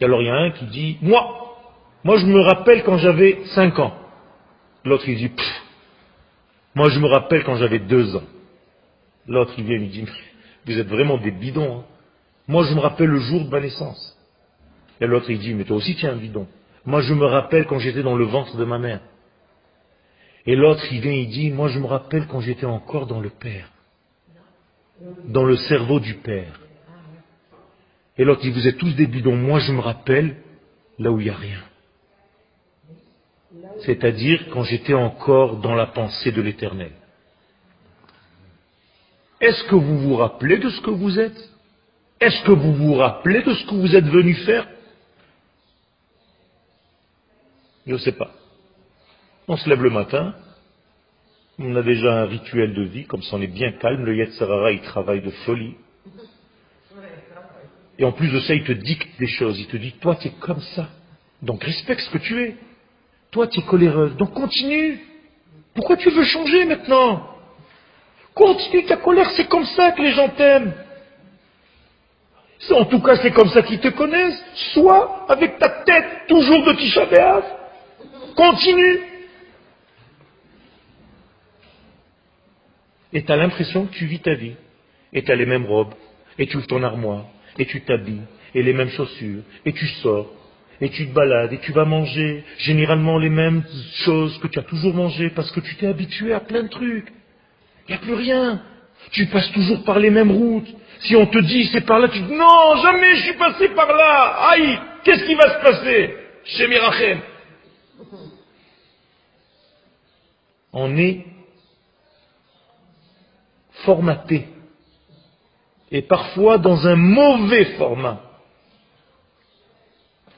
S1: Et alors il y a un qui dit, moi, moi je me rappelle quand j'avais 5 ans. L'autre il dit, moi je me rappelle quand j'avais 2 ans. L'autre il vient et dit, vous êtes vraiment des bidons. Hein. Moi je me rappelle le jour de ma naissance. Et l'autre il dit, mais toi aussi tu es un bidon. Moi je me rappelle quand j'étais dans le ventre de ma mère. Et l'autre, il vient, il dit, moi je me rappelle quand j'étais encore dans le Père, dans le cerveau du Père. Et l'autre dit, vous êtes tous des bidons, moi je me rappelle là où il n'y a rien. C'est-à-dire quand j'étais encore dans la pensée de l'éternel. Est-ce que vous vous rappelez de ce que vous êtes? Est-ce que vous vous rappelez de ce que vous êtes venu faire? Je ne sais pas. On se lève le matin, on a déjà un rituel de vie, comme ça on est bien calme, le Yetzarara il travaille de folie. Et en plus de ça, il te dicte des choses, il te dit, toi tu es comme ça, donc respecte ce que tu es. Toi tu es coléreuse, donc continue. Pourquoi tu veux changer maintenant? Continue ta colère, c'est comme ça que les gens t'aiment. En tout cas, c'est comme ça qu'ils te connaissent. Soit avec ta tête toujours de Tisha Continue. Et tu as l'impression que tu vis ta vie, et tu as les mêmes robes, et tu ouvres ton armoire, et tu t'habilles, et les mêmes chaussures, et tu sors, et tu te balades, et tu vas manger généralement les mêmes choses que tu as toujours mangé, parce que tu t'es habitué à plein de trucs. Il n'y a plus rien. Tu passes toujours par les mêmes routes. Si on te dit c'est par là, tu dis non, jamais je suis passé par là. Aïe, qu'est-ce qui va se passer chez Mirachem? On est formaté. Et parfois dans un mauvais format.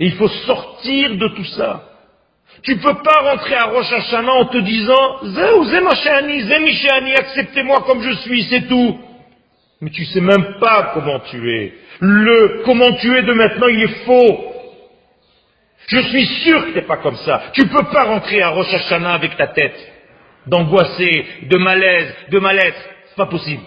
S1: Et il faut sortir de tout ça. Tu ne peux pas rentrer à Rosh Hashanah en te disant acceptez-moi comme je suis, c'est tout. Mais tu sais même pas comment tu es. Le comment tu es de maintenant, il est faux. Je suis sûr que tu n'es pas comme ça. Tu ne peux pas rentrer à Rosh Hashanah avec ta tête d'angoissé, de malaise, de mal-être. Pas possible.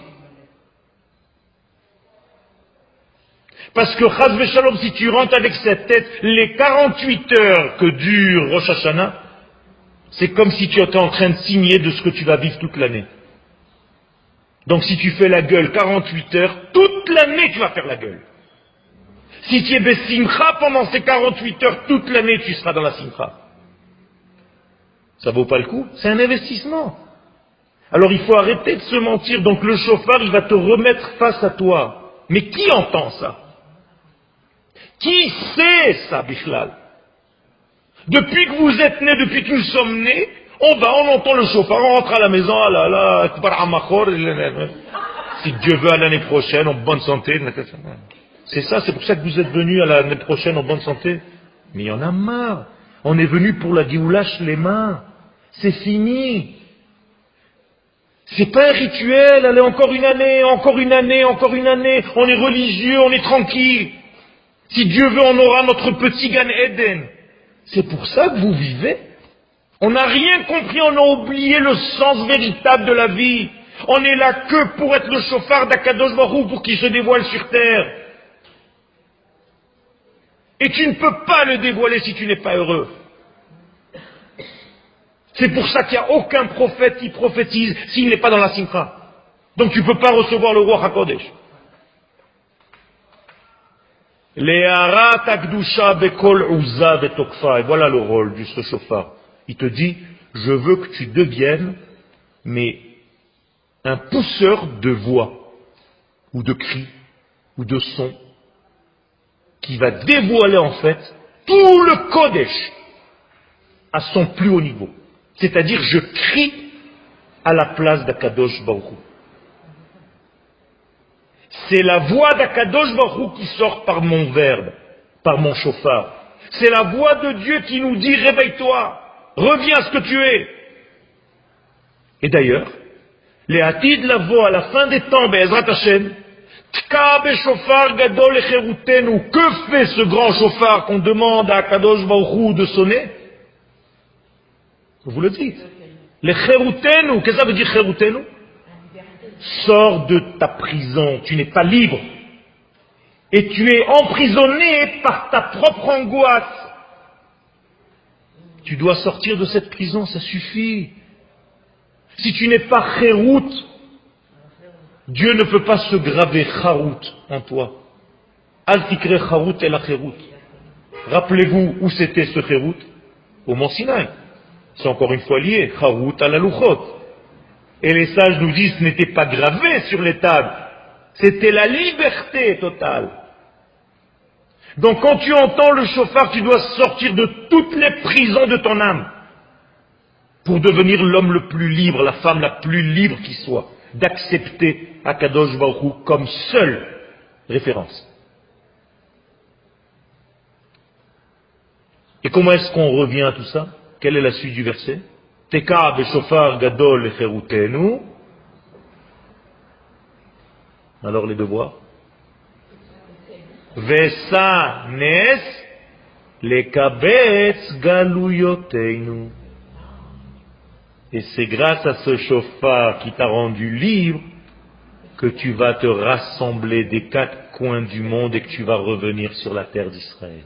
S1: Parce que, Shalom, si tu rentres avec cette tête, les 48 heures que dure Rosh Hashanah, c'est comme si tu étais en train de signer de ce que tu vas vivre toute l'année. Donc si tu fais la gueule 48 heures, toute l'année tu vas faire la gueule. Si tu es Bessimcha pendant ces 48 heures, toute l'année tu seras dans la Simcha. Ça vaut pas le coup C'est un investissement. Alors il faut arrêter de se mentir. Donc le chauffard, il va te remettre face à toi. Mais qui entend ça? Qui sait ça, Bichlal Depuis que vous êtes nés, depuis que nous sommes nés, on va, on entend le chauffeur, on rentre à la maison, ah là là, si Dieu veut à l'année prochaine, en bonne santé. C'est ça, c'est pour ça que vous êtes venus à l'année prochaine en bonne santé. Mais il y en a marre. On est venu pour la lâche les mains. C'est fini. C'est pas un rituel, allez, encore une année, encore une année, encore une année. On est religieux, on est tranquille. Si Dieu veut, on aura notre petit Gan Eden. C'est pour ça que vous vivez. On n'a rien compris, on a oublié le sens véritable de la vie. On est là que pour être le chauffard d'Akadosh Baruch pour qu'il se dévoile sur terre. Et tu ne peux pas le dévoiler si tu n'es pas heureux. C'est pour ça qu'il n'y a aucun prophète qui prophétise s'il n'est pas dans la simcha. Donc tu ne peux pas recevoir le roi HaKodesh. Et voilà le rôle du chauffard. Il te dit, je veux que tu deviennes, mais un pousseur de voix, ou de cris, ou de sons, qui va dévoiler en fait tout le Kodesh à son plus haut niveau. C'est-à-dire, je crie à la place d'Akadosh Baruch c'est la voix d'Akadosh Baruch qui sort par mon verbe, par mon chauffard. C'est la voix de Dieu qui nous dit réveille-toi, reviens à ce que tu es. Et d'ailleurs, les hatides la voix à la fin des temps, Be'ezrat Hashem, gadol Que fait ce grand chauffard qu'on demande à Kadosh Baruch de sonner? Vous le dites. Les qu'est-ce que ça veut dire cherutenu Sors de ta prison, tu n'es pas libre. Et tu es emprisonné par ta propre angoisse. Tu dois sortir de cette prison, ça suffit. Si tu n'es pas chérout, Dieu ne peut pas se graver charout en toi. Altikre et la chérout. Rappelez-vous où c'était ce chérout Au Mont Sinaï. C'est encore une fois lié. Charout à la. Et les sages nous disent ce n'était pas gravé sur les tables. C'était la liberté totale. Donc quand tu entends le chauffard, tu dois sortir de toutes les prisons de ton âme pour devenir l'homme le plus libre, la femme la plus libre qui soit, d'accepter Akadosh Baruch comme seule référence. Et comment est-ce qu'on revient à tout ça? Quelle est la suite du verset? Teka beshofar gadol. Alors les devoirs. Vesa nes. Et c'est grâce à ce chauffard qui t'a rendu libre que tu vas te rassembler des quatre coins du monde et que tu vas revenir sur la terre d'Israël.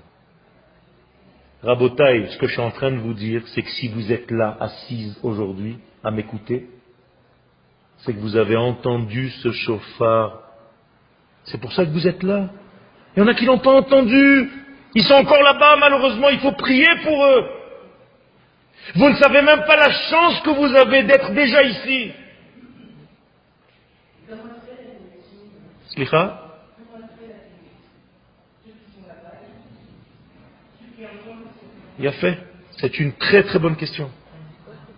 S1: Rabotaï, ce que je suis en train de vous dire, c'est que si vous êtes là, assise aujourd'hui, à m'écouter, c'est que vous avez entendu ce chauffard. C'est pour ça que vous êtes là. Il y en a qui n'ont pas entendu. Ils sont encore là-bas, malheureusement, il faut prier pour eux. Vous ne savez même pas la chance que vous avez d'être déjà ici. Il a fait. C'est une très très bonne question.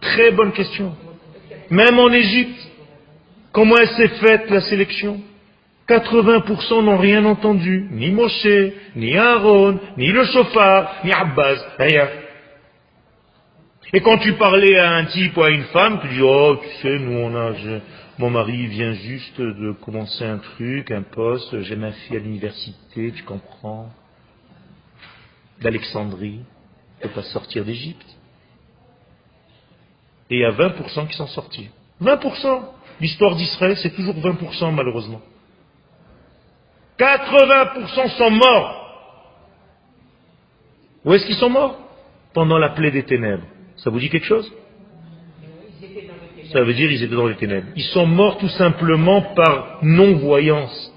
S1: Très bonne question. Même en Égypte, comment elle s'est faite la sélection? 80% n'ont rien entendu. Ni Moshe, ni Aaron, ni le chauffard, ni Abbas, rien. Et quand tu parlais à un type ou à une femme, tu dis, oh, tu sais, nous on a, mon mari vient juste de commencer un truc, un poste, j'ai ma fille à l'université, tu comprends, d'Alexandrie, peut pas sortir d'Égypte. Et il y a 20% qui sont sortis. 20% L'histoire d'Israël, c'est toujours 20% malheureusement. 80% sont morts. Où est-ce qu'ils sont morts? Pendant la plaie des ténèbres. Ça vous dit quelque chose? Ça veut dire qu'ils étaient dans les ténèbres. Ils sont morts tout simplement par non-voyance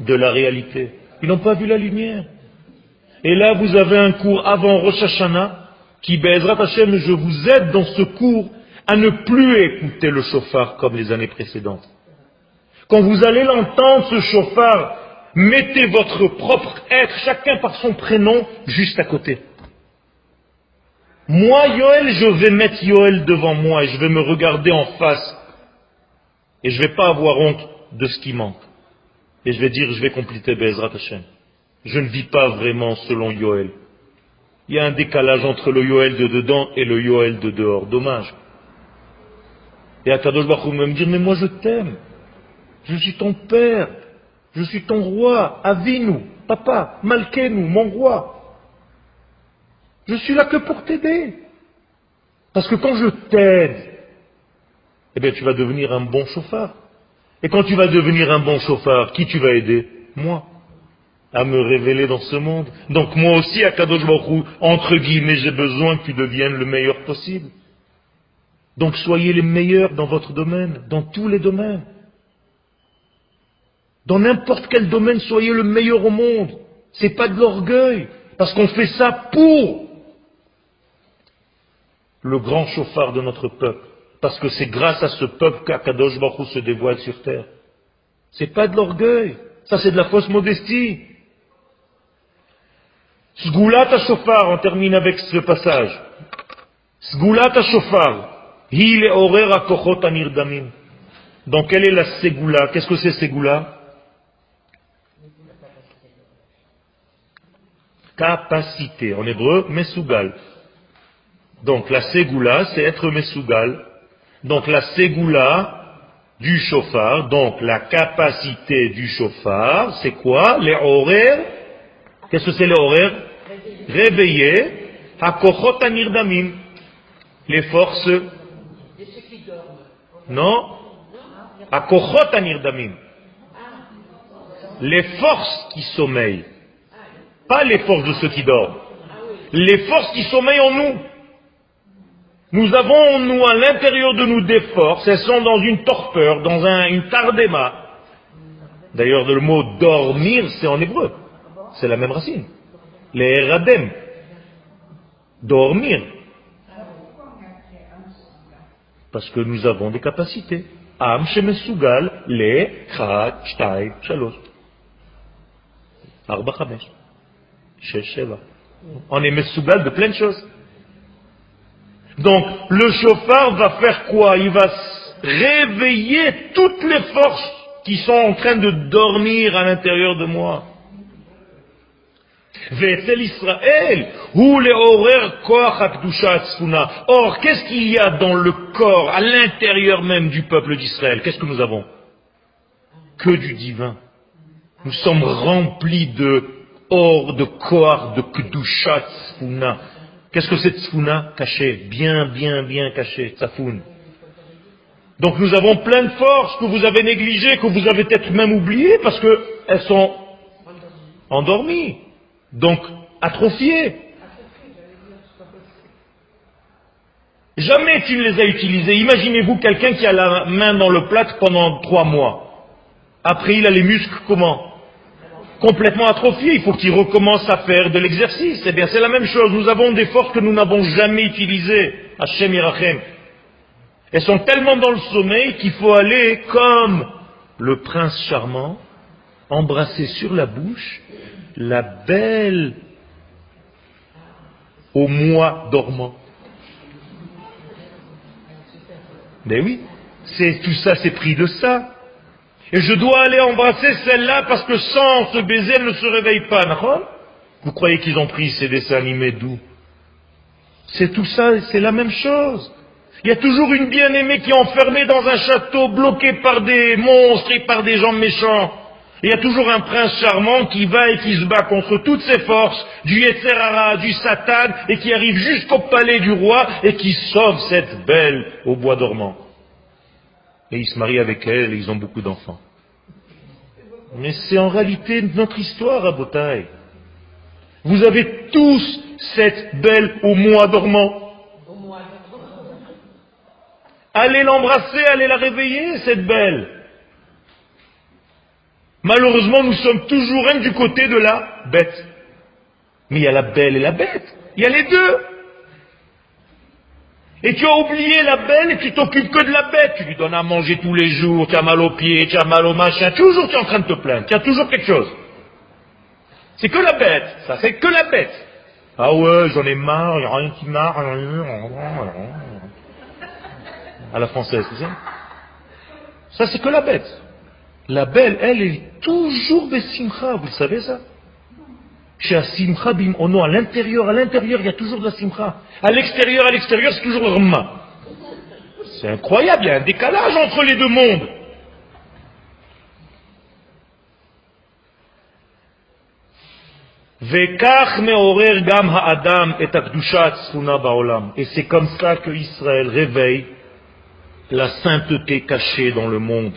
S1: de la réalité. Ils n'ont pas vu la lumière. Et là, vous avez un cours avant Rosh Hashanah qui, Bezrat Hashem, je vous aide dans ce cours à ne plus écouter le chauffard comme les années précédentes. Quand vous allez l'entendre, ce chauffard, mettez votre propre être, chacun par son prénom, juste à côté. Moi, Yoel, je vais mettre Yoel devant moi et je vais me regarder en face. Et je ne vais pas avoir honte de ce qui manque. Et je vais dire, je vais compléter Bezrat Hashem. Je ne vis pas vraiment selon Yoel. Il y a un décalage entre le Yoel de dedans et le Yoel de dehors. Dommage. Et Akadosh Baruch me dire, mais moi je t'aime. Je suis ton père. Je suis ton roi. Avinu, papa, Malkenu, mon roi. Je suis là que pour t'aider. Parce que quand je t'aide, eh bien tu vas devenir un bon chauffard. Et quand tu vas devenir un bon chauffard, qui tu vas aider? Moi. À me révéler dans ce monde. Donc moi aussi, à Kadosh entre guillemets, j'ai besoin que tu deviennes le meilleur possible. Donc soyez les meilleurs dans votre domaine, dans tous les domaines. Dans n'importe quel domaine, soyez le meilleur au monde. C'est pas de l'orgueil, parce qu'on fait ça pour le grand chauffard de notre peuple. Parce que c'est grâce à ce peuple qu'Akadosh Baruch se dévoile sur terre. C'est pas de l'orgueil. Ça, c'est de la fausse modestie. Sgulat shofar, on termine avec ce passage. Sgulat shofar, hi le kochot anirdamim. Donc, quelle est la ségoula Qu'est-ce que c'est ségoula Capacité. En hébreu, mesugal. Donc la ségoula, c'est être mesougal. Donc la ségoula du chauffard, donc la capacité du chauffard, c'est quoi? Les horaires. Qu'est-ce que c'est les horaires Réveiller. Hakochot anirdamim. Les forces. Non Hakochot anirdamim. Les forces qui sommeillent. Pas les forces de ceux qui dorment. Les forces qui sommeillent en nous. Nous avons, nous, à l'intérieur de nous des forces, elles sont dans une torpeur, dans une tardema. D'ailleurs, le mot dormir, c'est en hébreu. C'est la même racine. Les radem. Dormir. Parce que nous avons des capacités. Am shemesugal le chat shtay shalosh. Arba chamesh. On est mesugal de plein de choses. Donc, le chauffard va faire quoi? Il va réveiller toutes les forces qui sont en train de dormir à l'intérieur de moi. Israël, Or, qu'est-ce qu'il y a dans le corps, à l'intérieur même du peuple d'Israël? Qu'est-ce que nous avons? Que du divin. Nous sommes remplis de or, de koar, de kdushat Qu'est-ce que c'est tsfuna Caché, bien, bien, bien caché, tsafoun. Donc nous avons plein de forces que vous avez négligées, que vous avez peut-être même oubliées parce qu'elles sont endormies, donc atrophiées. Jamais tu ne les as utilisées. Imaginez-vous quelqu'un qui a la main dans le plâtre pendant trois mois. Après, il a les muscles comment? Complètement atrophié, il faut qu'il recommence à faire de l'exercice. Eh bien, c'est la même chose. Nous avons des forces que nous n'avons jamais utilisées. Hachem Irachem. Elles sont tellement dans le sommeil qu'il faut aller comme le prince charmant, embrasser sur la bouche la belle au mois dormant. Mais oui, c'est tout ça, c'est pris de ça. Et je dois aller embrasser celle-là parce que sans ce baiser, elle ne se réveille pas. Vous croyez qu'ils ont pris ces dessins animés d'où? C'est tout ça, c'est la même chose. Il y a toujours une bien-aimée qui est enfermée dans un château, bloquée par des monstres et par des gens méchants. Il y a toujours un prince charmant qui va et qui se bat contre toutes ses forces, du Yetzerara, du Satan, et qui arrive jusqu'au palais du roi et qui sauve cette belle au bois dormant. Et il se marie avec elle et ils ont beaucoup d'enfants. Mais c'est en réalité notre histoire à Botaï. Vous avez tous cette belle au mois dormant. Allez l'embrasser, allez la réveiller, cette belle. Malheureusement, nous sommes toujours même du côté de la bête. Mais il y a la belle et la bête. Il y a les deux. Et tu as oublié la belle et tu t'occupes que de la bête. Tu lui donnes à manger tous les jours, tu as mal aux pieds, tu as mal au machin. Toujours tu es en train de te plaindre. Tu as toujours quelque chose. C'est que la bête. Ça, c'est que la bête. Ah ouais, j'en ai marre, il n'y a rien qui marre. À la française, tu sais. Ça, c'est que la bête. La belle, elle, est toujours simcha, vous le savez ça? Chez Simcha bim ono, à l'intérieur, à l'intérieur, il y a toujours de la simcha. À l'extérieur, à l'extérieur, c'est toujours rma. C'est incroyable, il y a un décalage entre les deux mondes. Et c'est comme ça que Israël réveille la sainteté cachée dans le monde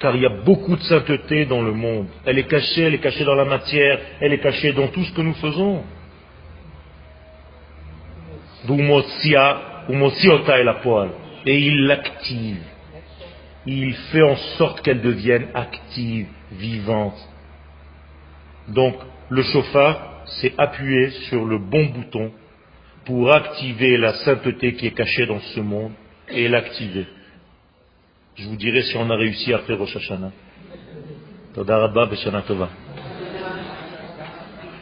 S1: car il y a beaucoup de sainteté dans le monde. Elle est cachée, elle est cachée dans la matière, elle est cachée dans tout ce que nous faisons. la poêle. Et il l'active. Il fait en sorte qu'elle devienne active, vivante. Donc, le chauffard, c'est appuyer sur le bon bouton pour activer la sainteté qui est cachée dans ce monde et l'activer. Je vous dirai si on a réussi à faire Rosh Hashanah.